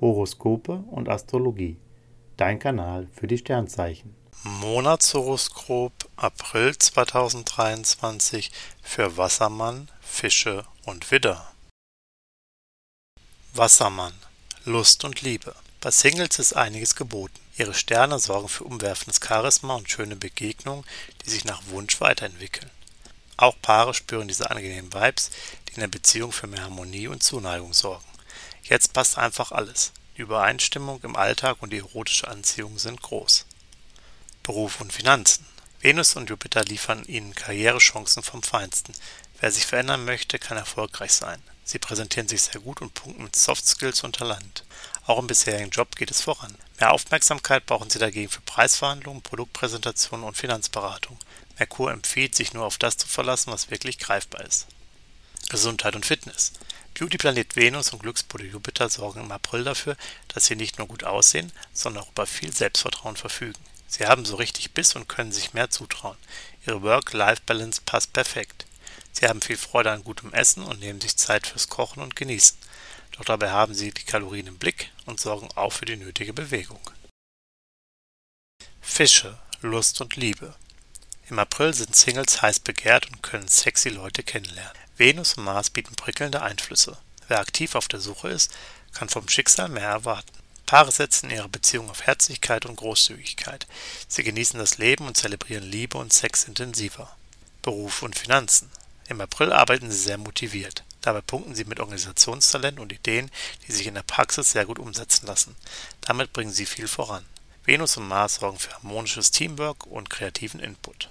Horoskope und Astrologie. Dein Kanal für die Sternzeichen. Monatshoroskop April 2023 für Wassermann, Fische und Widder. Wassermann. Lust und Liebe. Bei Singles ist einiges geboten. Ihre Sterne sorgen für umwerfendes Charisma und schöne Begegnungen, die sich nach Wunsch weiterentwickeln. Auch Paare spüren diese angenehmen Vibes, die in der Beziehung für mehr Harmonie und Zuneigung sorgen. Jetzt passt einfach alles. Die Übereinstimmung im Alltag und die erotische Anziehung sind groß. Beruf und Finanzen. Venus und Jupiter liefern ihnen Karrierechancen vom Feinsten. Wer sich verändern möchte, kann erfolgreich sein. Sie präsentieren sich sehr gut und punkten mit Soft Skills und Talent. Auch im bisherigen Job geht es voran. Mehr Aufmerksamkeit brauchen sie dagegen für Preisverhandlungen, Produktpräsentationen und Finanzberatung. Merkur empfiehlt, sich nur auf das zu verlassen, was wirklich greifbar ist. Gesundheit und Fitness. Beautyplanet Venus und Glückspol Jupiter sorgen im April dafür, dass sie nicht nur gut aussehen, sondern auch über viel Selbstvertrauen verfügen. Sie haben so richtig Biss und können sich mehr zutrauen. Ihre Work-Life-Balance passt perfekt. Sie haben viel Freude an gutem Essen und nehmen sich Zeit fürs Kochen und Genießen. Doch dabei haben sie die Kalorien im Blick und sorgen auch für die nötige Bewegung. Fische, Lust und Liebe. Im April sind Singles heiß begehrt und können sexy Leute kennenlernen. Venus und Mars bieten prickelnde Einflüsse. Wer aktiv auf der Suche ist, kann vom Schicksal mehr erwarten. Paare setzen ihre Beziehung auf Herzlichkeit und Großzügigkeit. Sie genießen das Leben und zelebrieren Liebe und Sex intensiver. Beruf und Finanzen. Im April arbeiten sie sehr motiviert. Dabei punkten sie mit Organisationstalent und Ideen, die sich in der Praxis sehr gut umsetzen lassen. Damit bringen sie viel voran. Venus und Mars sorgen für harmonisches Teamwork und kreativen Input.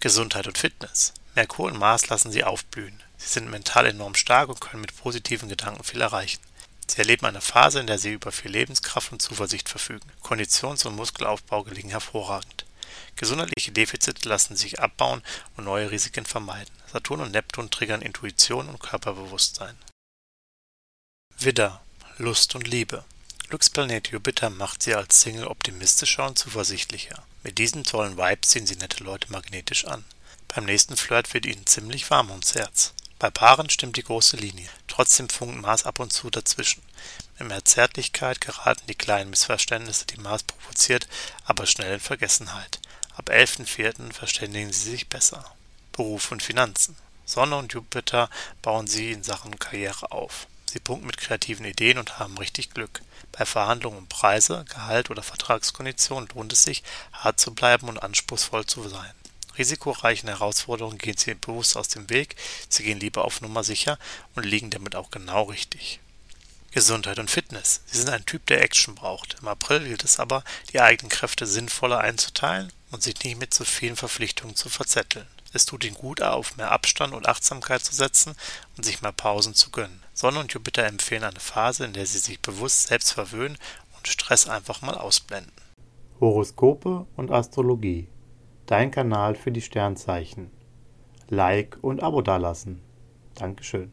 Gesundheit und Fitness. Merkur und Mars lassen sie aufblühen. Sie sind mental enorm stark und können mit positiven Gedanken viel erreichen. Sie erleben eine Phase, in der sie über viel Lebenskraft und Zuversicht verfügen. Konditions- und Muskelaufbau gelingen hervorragend. Gesundheitliche Defizite lassen sich abbauen und neue Risiken vermeiden. Saturn und Neptun triggern Intuition und Körperbewusstsein. Widder, Lust und Liebe. Glücksplanet Jupiter macht sie als Single optimistischer und zuversichtlicher. Mit diesem tollen Vibe ziehen sie nette Leute magnetisch an. Beim nächsten Flirt wird ihnen ziemlich warm ums Herz. Bei Paaren stimmt die große Linie. Trotzdem funkt Mars ab und zu dazwischen. Mit mehr Zärtlichkeit geraten die kleinen Missverständnisse, die Mars provoziert, aber schnell in Vergessenheit. Ab 11.04. verständigen sie sich besser. Beruf und Finanzen. Sonne und Jupiter bauen sie in Sachen Karriere auf. Sie punkten mit kreativen Ideen und haben richtig Glück. Bei Verhandlungen um Preise, Gehalt oder Vertragskonditionen lohnt es sich, hart zu bleiben und anspruchsvoll zu sein risikoreichen Herausforderungen gehen sie bewusst aus dem Weg, sie gehen lieber auf Nummer sicher und liegen damit auch genau richtig. Gesundheit und Fitness. Sie sind ein Typ, der Action braucht. Im April gilt es aber, die eigenen Kräfte sinnvoller einzuteilen und sich nicht mit zu vielen Verpflichtungen zu verzetteln. Es tut ihnen gut, auf mehr Abstand und Achtsamkeit zu setzen und sich mehr Pausen zu gönnen. Sonne und Jupiter empfehlen eine Phase, in der sie sich bewusst selbst verwöhnen und Stress einfach mal ausblenden. Horoskope und Astrologie dein Kanal für die Sternzeichen. Like und Abo dalassen. Dankeschön.